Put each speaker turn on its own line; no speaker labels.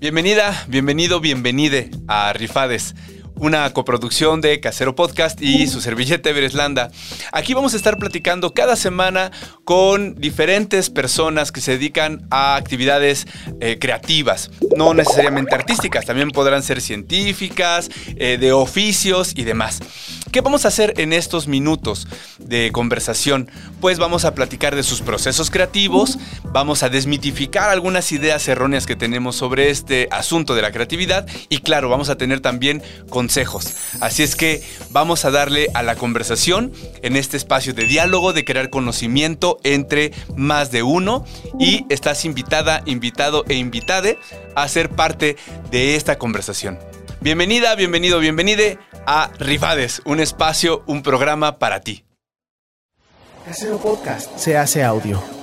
Bienvenida, bienvenido, bienvenide a Rifades una coproducción de Casero Podcast y su servilleta Evereslanda. Aquí vamos a estar platicando cada semana con diferentes personas que se dedican a actividades eh, creativas, no necesariamente artísticas, también podrán ser científicas, eh, de oficios y demás. ¿Qué vamos a hacer en estos minutos de conversación? Pues vamos a platicar de sus procesos creativos, vamos a desmitificar algunas ideas erróneas que tenemos sobre este asunto de la creatividad y claro, vamos a tener también consejos. Así es que vamos a darle a la conversación en este espacio de diálogo, de crear conocimiento entre más de uno y estás invitada, invitado e invitade a ser parte de esta conversación. Bienvenida, bienvenido, bienvenide a Rifades, un espacio, un programa para ti.
Casero Podcast se hace audio.